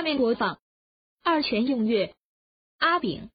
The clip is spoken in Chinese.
下面播放。二泉映月。阿炳。